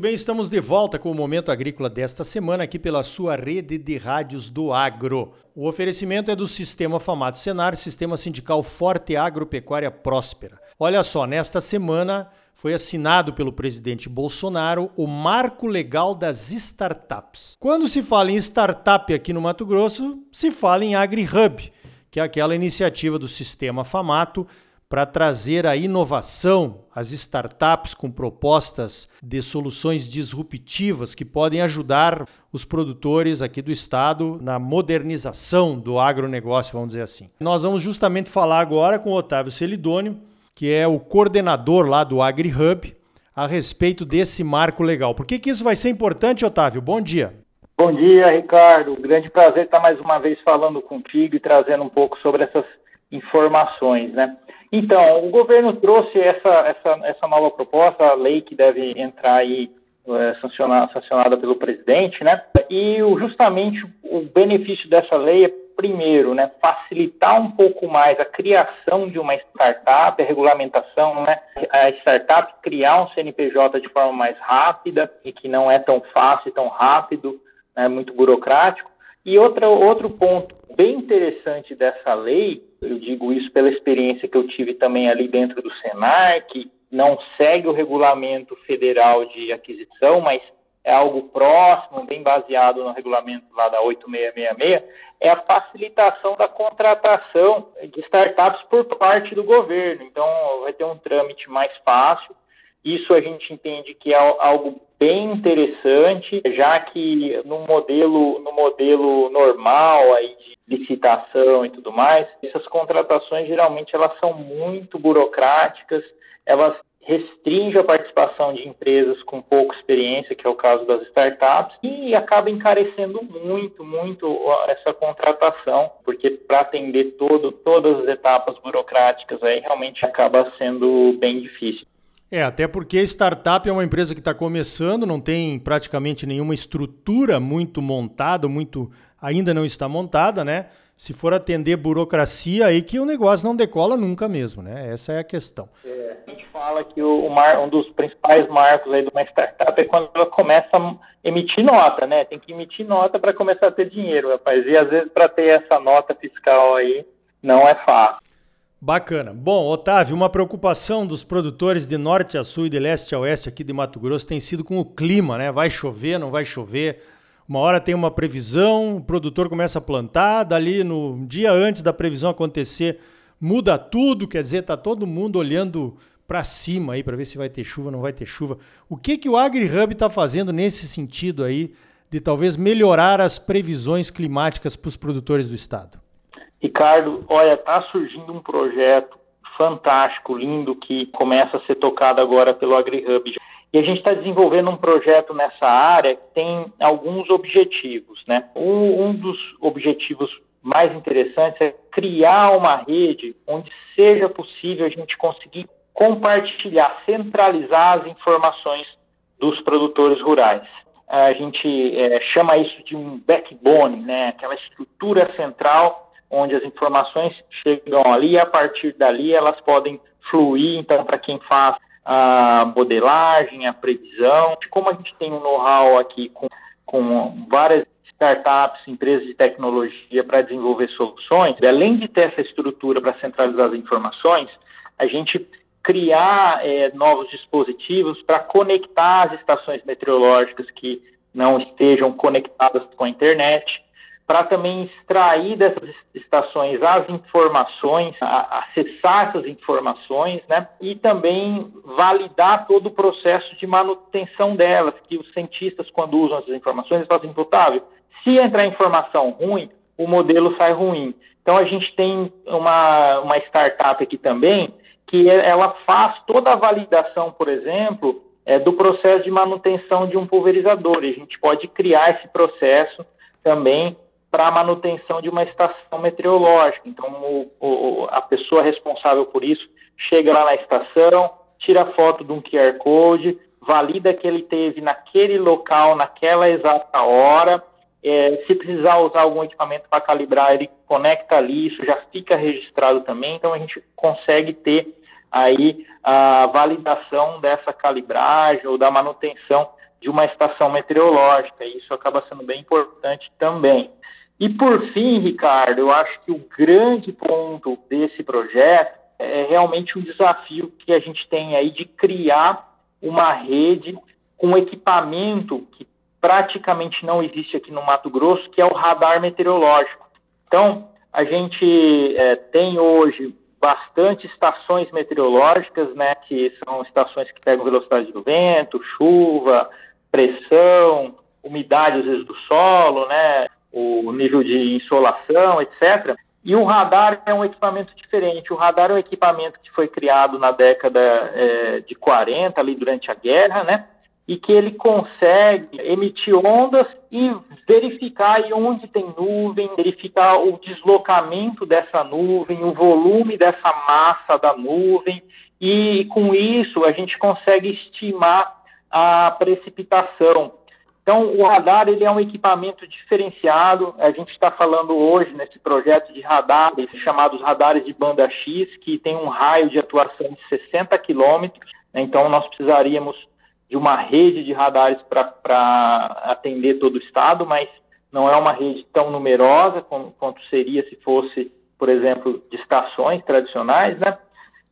Muito bem, estamos de volta com o Momento Agrícola desta semana aqui pela sua rede de rádios do Agro. O oferecimento é do Sistema Famato Senar, Sistema Sindical Forte Agropecuária Próspera. Olha só, nesta semana foi assinado pelo presidente Bolsonaro o Marco Legal das Startups. Quando se fala em startup aqui no Mato Grosso, se fala em AgriHub, que é aquela iniciativa do Sistema Famato para trazer a inovação, as startups com propostas de soluções disruptivas que podem ajudar os produtores aqui do estado na modernização do agronegócio, vamos dizer assim. Nós vamos justamente falar agora com o Otávio Celidônio, que é o coordenador lá do AgriHub, a respeito desse marco legal. Por que, que isso vai ser importante, Otávio? Bom dia. Bom dia, Ricardo. Grande prazer estar mais uma vez falando contigo e trazendo um pouco sobre essas informações, né? Então, o governo trouxe essa, essa, essa nova proposta, a lei que deve entrar aí é, sancionada, sancionada pelo presidente, né? E o, justamente o benefício dessa lei é, primeiro, né, facilitar um pouco mais a criação de uma startup, a regulamentação, né? A startup criar um CNPJ de forma mais rápida e que não é tão fácil, tão rápido, é né, muito burocrático. E outra, outro ponto bem interessante dessa lei, eu digo isso pela experiência que eu tive também ali dentro do Senar, que não segue o regulamento federal de aquisição, mas é algo próximo, bem baseado no regulamento lá da 8666, é a facilitação da contratação de startups por parte do governo. Então, vai ter um trâmite mais fácil. Isso a gente entende que é algo bem interessante, já que no modelo, no modelo normal aí de licitação e tudo mais, essas contratações geralmente elas são muito burocráticas, elas restringem a participação de empresas com pouca experiência, que é o caso das startups, e acaba encarecendo muito, muito essa contratação, porque para atender todo, todas as etapas burocráticas aí realmente acaba sendo bem difícil. É, até porque startup é uma empresa que está começando, não tem praticamente nenhuma estrutura muito montada, muito ainda não está montada, né? Se for atender burocracia, aí que o negócio não decola nunca mesmo, né? Essa é a questão. É, a gente fala que o, mar, um dos principais marcos aí de uma startup é quando ela começa a emitir nota, né? Tem que emitir nota para começar a ter dinheiro, rapaz. E às vezes para ter essa nota fiscal aí não é fácil. Bacana. Bom, Otávio, uma preocupação dos produtores de norte a sul e de leste a oeste aqui de Mato Grosso tem sido com o clima, né? Vai chover, não vai chover? Uma hora tem uma previsão, o produtor começa a plantar, dali no dia antes da previsão acontecer, muda tudo, quer dizer, tá todo mundo olhando para cima aí para ver se vai ter chuva, não vai ter chuva. O que que o AgriHub está fazendo nesse sentido aí de talvez melhorar as previsões climáticas para os produtores do estado? Ricardo, olha, está surgindo um projeto fantástico, lindo, que começa a ser tocado agora pelo AgriHub. E a gente está desenvolvendo um projeto nessa área que tem alguns objetivos. Né? Um, um dos objetivos mais interessantes é criar uma rede onde seja possível a gente conseguir compartilhar, centralizar as informações dos produtores rurais. A gente é, chama isso de um backbone, né? aquela estrutura central onde as informações chegam ali e a partir dali elas podem fluir, então, para quem faz a modelagem, a previsão. Como a gente tem um know-how aqui com, com várias startups, empresas de tecnologia para desenvolver soluções, além de ter essa estrutura para centralizar as informações, a gente criar é, novos dispositivos para conectar as estações meteorológicas que não estejam conectadas com a internet, para também extrair dessas estações as informações, a, acessar essas informações, né? E também validar todo o processo de manutenção delas, que os cientistas, quando usam essas informações, eles falam assim, se entrar informação ruim, o modelo sai ruim. Então, a gente tem uma, uma startup aqui também, que ela faz toda a validação, por exemplo, é, do processo de manutenção de um pulverizador. E a gente pode criar esse processo também para a manutenção de uma estação meteorológica. Então, o, o, a pessoa responsável por isso chega lá na estação, tira foto de um QR Code, valida que ele teve naquele local, naquela exata hora. É, se precisar usar algum equipamento para calibrar, ele conecta ali, isso já fica registrado também. Então, a gente consegue ter aí a validação dessa calibragem ou da manutenção de uma estação meteorológica. Isso acaba sendo bem importante também. E por fim, Ricardo, eu acho que o grande ponto desse projeto é realmente um desafio que a gente tem aí de criar uma rede com equipamento que praticamente não existe aqui no Mato Grosso, que é o radar meteorológico. Então, a gente é, tem hoje bastante estações meteorológicas, né, que são estações que pegam velocidade do vento, chuva, pressão, umidade às vezes do solo, né, o nível de insolação, etc. E o radar é um equipamento diferente. O radar é um equipamento que foi criado na década é, de 40, ali durante a guerra, né? E que ele consegue emitir ondas e verificar onde tem nuvem, verificar o deslocamento dessa nuvem, o volume dessa massa da nuvem, e com isso a gente consegue estimar a precipitação. Então, o radar ele é um equipamento diferenciado. A gente está falando hoje nesse projeto de radares, chamados radares de banda X, que tem um raio de atuação de 60 quilômetros. Então, nós precisaríamos de uma rede de radares para atender todo o estado, mas não é uma rede tão numerosa como, quanto seria se fosse, por exemplo, de estações tradicionais, né?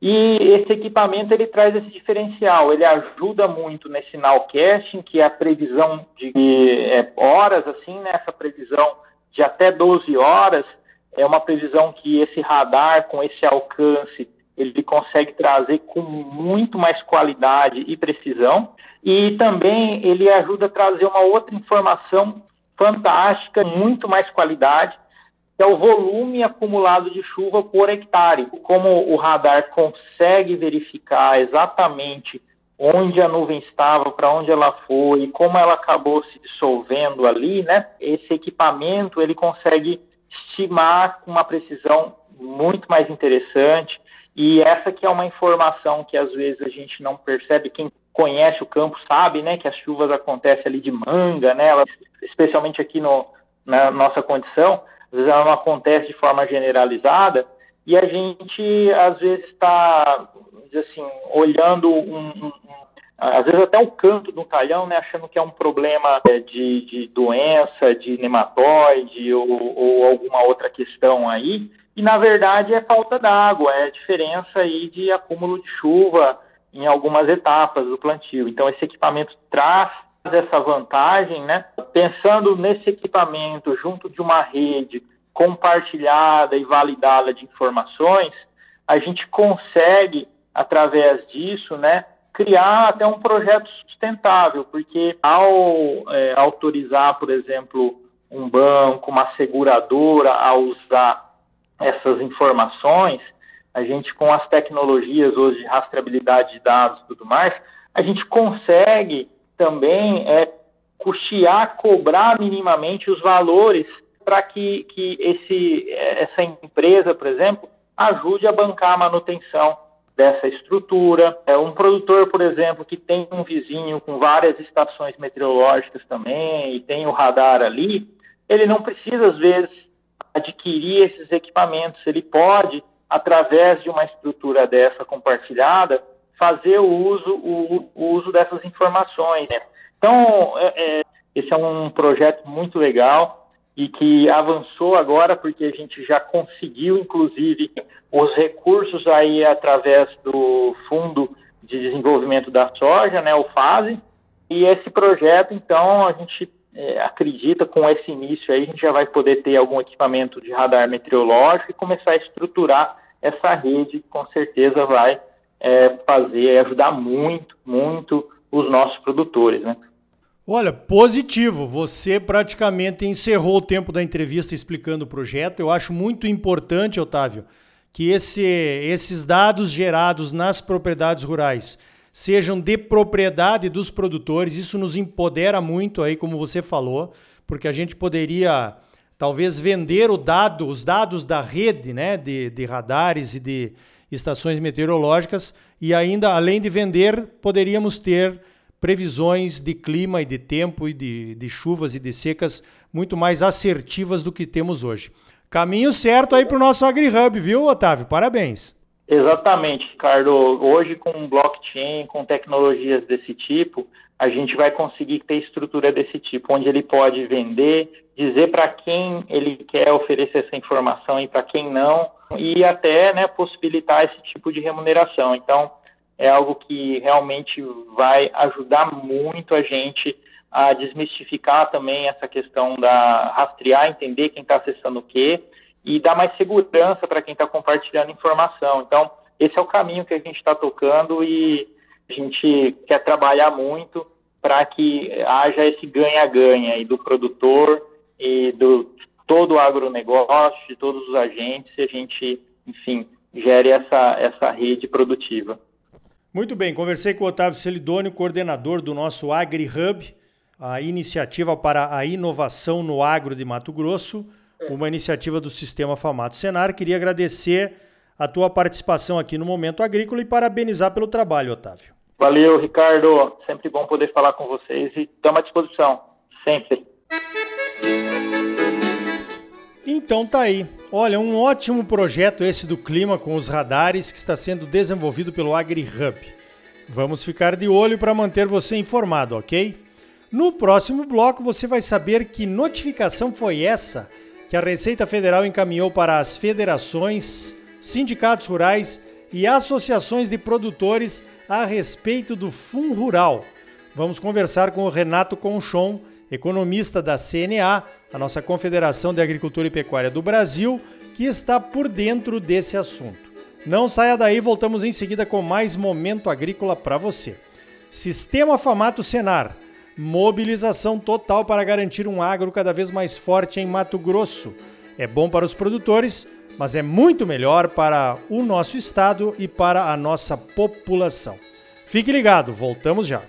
E esse equipamento ele traz esse diferencial, ele ajuda muito nesse nowcasting, que é a previsão de é, horas, assim, né, essa previsão de até 12 horas, é uma previsão que esse radar, com esse alcance, ele consegue trazer com muito mais qualidade e precisão, e também ele ajuda a trazer uma outra informação fantástica, muito mais qualidade, que é o volume acumulado de chuva por hectare. Como o radar consegue verificar exatamente onde a nuvem estava, para onde ela foi, e como ela acabou se dissolvendo ali, né? Esse equipamento ele consegue estimar com uma precisão muito mais interessante. E essa que é uma informação que às vezes a gente não percebe. Quem conhece o campo sabe, né, que as chuvas acontecem ali de manga, né? especialmente aqui no, na nossa condição às vezes ela não acontece de forma generalizada, e a gente, às vezes, está, assim, olhando um, um, às vezes até o canto do talhão, né, achando que é um problema é, de, de doença, de nematóide ou, ou, alguma outra questão aí, e na verdade é falta d'água, é diferença aí de acúmulo de chuva em algumas etapas do plantio. Então esse equipamento traz essa vantagem, né? Pensando nesse equipamento junto de uma rede compartilhada e validada de informações, a gente consegue, através disso, né, criar até um projeto sustentável, porque ao é, autorizar, por exemplo, um banco, uma seguradora a usar essas informações, a gente com as tecnologias hoje de rastreabilidade de dados e tudo mais, a gente consegue também é, custear, cobrar minimamente os valores para que, que esse, essa empresa, por exemplo, ajude a bancar a manutenção dessa estrutura. É um produtor, por exemplo, que tem um vizinho com várias estações meteorológicas também e tem o radar ali, ele não precisa às vezes adquirir esses equipamentos, ele pode através de uma estrutura dessa compartilhada fazer o uso, o, o uso dessas informações. Né? Então, é, é, esse é um projeto muito legal e que avançou agora porque a gente já conseguiu, inclusive, os recursos aí através do Fundo de Desenvolvimento da Soja, né, o FASE, e esse projeto, então, a gente é, acredita com esse início aí, a gente já vai poder ter algum equipamento de radar meteorológico e começar a estruturar essa rede, com certeza vai é, fazer, ajudar muito, muito os nossos produtores, né? Olha, positivo. Você praticamente encerrou o tempo da entrevista explicando o projeto. Eu acho muito importante, Otávio, que esse, esses dados gerados nas propriedades rurais sejam de propriedade dos produtores. Isso nos empodera muito aí, como você falou, porque a gente poderia talvez vender o dado, os dados da rede, né, de, de radares e de estações meteorológicas e ainda, além de vender, poderíamos ter previsões de clima e de tempo e de, de chuvas e de secas muito mais assertivas do que temos hoje. Caminho certo aí para o nosso AgriHub, viu, Otávio? Parabéns. Exatamente, Ricardo. Hoje, com blockchain, com tecnologias desse tipo, a gente vai conseguir ter estrutura desse tipo, onde ele pode vender, dizer para quem ele quer oferecer essa informação e para quem não, e até né, possibilitar esse tipo de remuneração. Então, é algo que realmente vai ajudar muito a gente a desmistificar também essa questão da rastrear, entender quem está acessando o quê e dar mais segurança para quem está compartilhando informação. Então, esse é o caminho que a gente está tocando e a gente quer trabalhar muito para que haja esse ganha-ganha do produtor e do todo o agronegócio, de todos os agentes, e a gente, enfim, gere essa, essa rede produtiva. Muito bem, conversei com o Otávio Celidônio, coordenador do nosso AgriHub, a iniciativa para a inovação no agro de Mato Grosso, uma iniciativa do Sistema Famato Senar. Queria agradecer a tua participação aqui no Momento Agrícola e parabenizar pelo trabalho, Otávio. Valeu, Ricardo. Sempre bom poder falar com vocês e estamos à disposição. Sempre. Então tá aí. Olha, um ótimo projeto esse do clima com os radares que está sendo desenvolvido pelo AgriHub. Vamos ficar de olho para manter você informado, ok? No próximo bloco você vai saber que notificação foi essa que a Receita Federal encaminhou para as federações, sindicatos rurais e associações de produtores a respeito do Fundo Rural. Vamos conversar com o Renato Conchon, economista da CNA, a nossa Confederação de Agricultura e Pecuária do Brasil, que está por dentro desse assunto. Não saia daí, voltamos em seguida com mais momento agrícola para você. Sistema Famato Senar. Mobilização total para garantir um agro cada vez mais forte em Mato Grosso. É bom para os produtores, mas é muito melhor para o nosso estado e para a nossa população. Fique ligado, voltamos já.